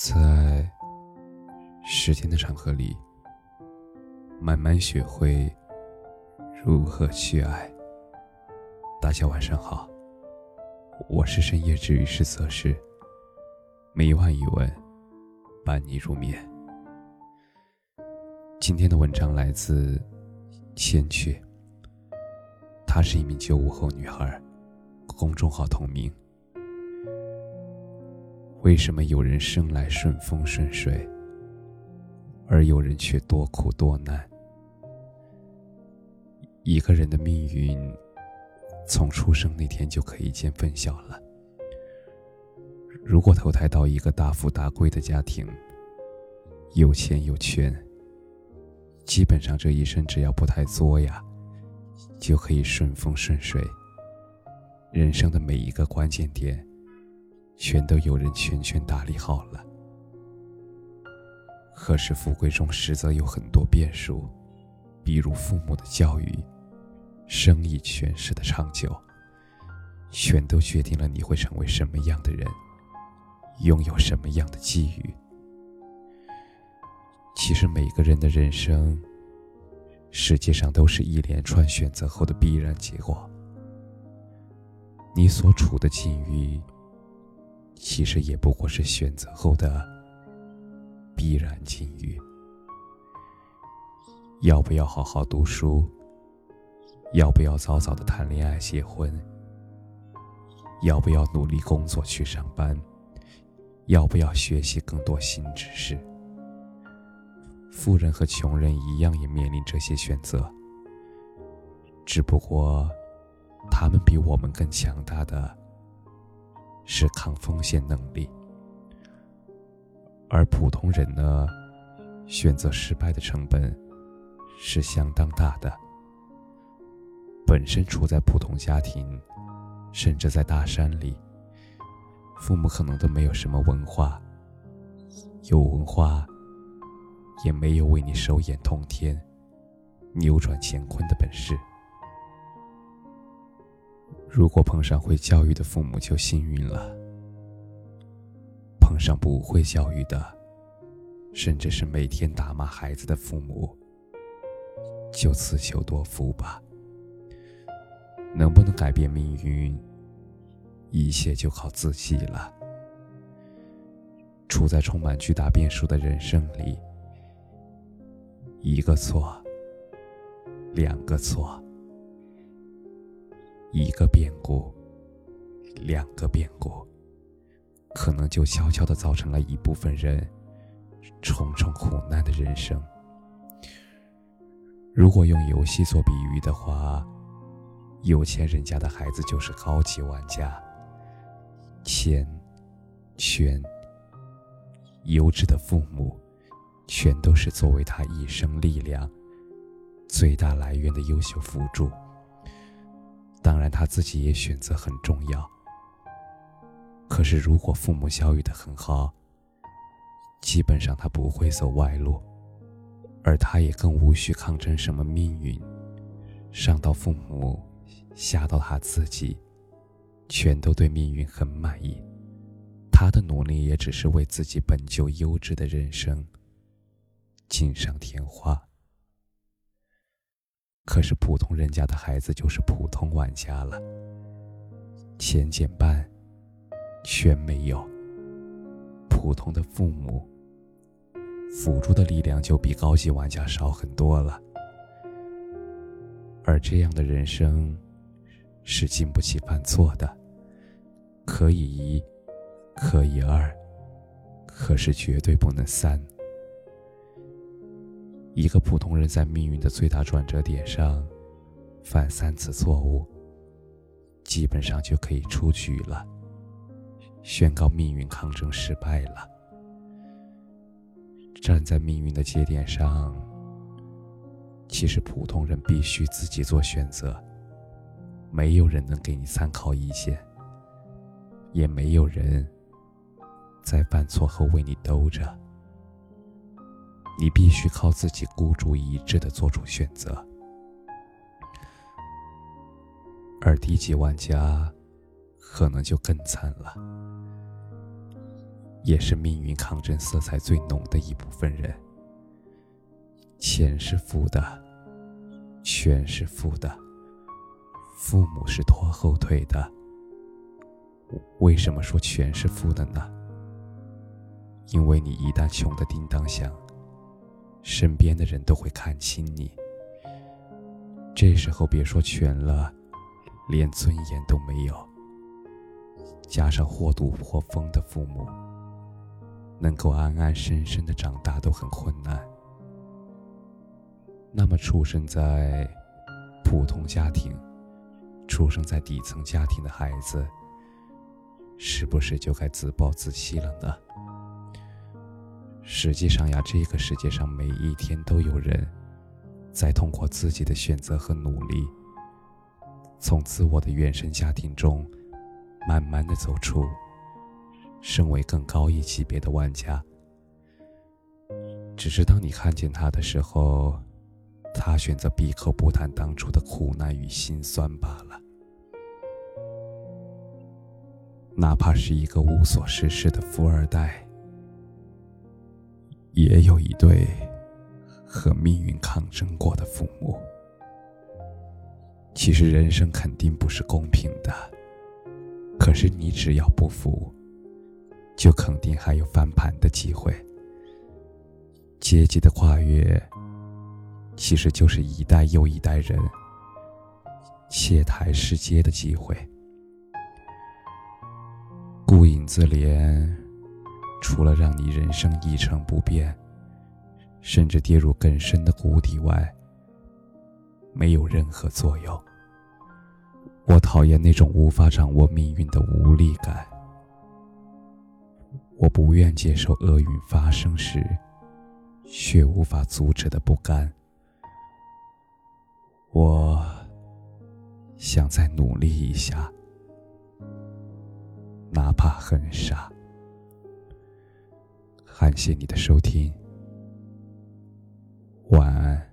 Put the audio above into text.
在时间的长河里，慢慢学会如何去爱。大家晚上好，我是深夜治愈师泽是每晚一问，伴你入眠。今天的文章来自千阙，她是一名九五后女孩，公众号同名。为什么有人生来顺风顺水，而有人却多苦多难？一个人的命运，从出生那天就可以见分晓了。如果投胎到一个大富大贵的家庭，有钱有权，基本上这一生只要不太作呀，就可以顺风顺水。人生的每一个关键点。全都有人全权打理好了。可是富贵中实则有很多变数，比如父母的教育、生意权势的长久，全都决定了你会成为什么样的人，拥有什么样的机遇。其实每个人的人生，实际上都是一连串选择后的必然结果。你所处的境遇。其实也不过是选择后的必然境遇。要不要好好读书？要不要早早的谈恋爱结婚？要不要努力工作去上班？要不要学习更多新知识？富人和穷人一样，也面临这些选择。只不过，他们比我们更强大的。是抗风险能力，而普通人呢，选择失败的成本是相当大的。本身处在普通家庭，甚至在大山里，父母可能都没有什么文化，有文化也没有为你手眼通天、扭转乾坤的本事。如果碰上会教育的父母就幸运了，碰上不会教育的，甚至是每天打骂孩子的父母，就自求多福吧。能不能改变命运，一切就靠自己了。处在充满巨大变数的人生里，一个错，两个错。一个变故，两个变故，可能就悄悄的造成了一部分人重重苦难的人生。如果用游戏做比喻的话，有钱人家的孩子就是高级玩家，钱、权、优质的父母，全都是作为他一生力量最大来源的优秀辅助。当然，他自己也选择很重要。可是，如果父母教育的很好，基本上他不会走歪路，而他也更无需抗争什么命运，上到父母，下到他自己，全都对命运很满意。他的努力也只是为自己本就优质的人生锦上添花。可是普通人家的孩子就是普通玩家了，钱减半，全没有。普通的父母，辅助的力量就比高级玩家少很多了。而这样的人生，是经不起犯错的。可以一，可以二，可是绝对不能三。一个普通人在命运的最大转折点上犯三次错误，基本上就可以出局了，宣告命运抗争失败了。站在命运的节点上，其实普通人必须自己做选择，没有人能给你参考意见，也没有人在犯错后为你兜着。你必须靠自己孤注一掷的做出选择，而低级玩家可能就更惨了。也是命运抗争色彩最浓的一部分人。钱是富的，权是富的，父母是拖后腿的。为什么说权是富的呢？因为你一旦穷得叮当响，身边的人都会看轻你。这时候别说全了，连尊严都没有。加上或赌或疯的父母，能够安安生生的长大都很困难。那么，出生在普通家庭、出生在底层家庭的孩子，是不是就该自暴自弃了呢？实际上呀，这个世界上每一天都有人。在通过自己的选择和努力，从自我的原生家庭中，慢慢的走出，身为更高一级别的玩家。只是当你看见他的时候，他选择闭口不谈当初的苦难与心酸罢了。哪怕是一个无所事事的富二代，也有一对。和命运抗争过的父母，其实人生肯定不是公平的。可是你只要不服，就肯定还有翻盘的机会。阶级的跨越，其实就是一代又一代人卸台世阶的机会。顾影自怜，除了让你人生一成不变。甚至跌入更深的谷底外，没有任何作用。我讨厌那种无法掌握命运的无力感。我不愿接受厄运发生时，却无法阻止的不甘。我想再努力一下，哪怕很傻。感谢你的收听。晚安。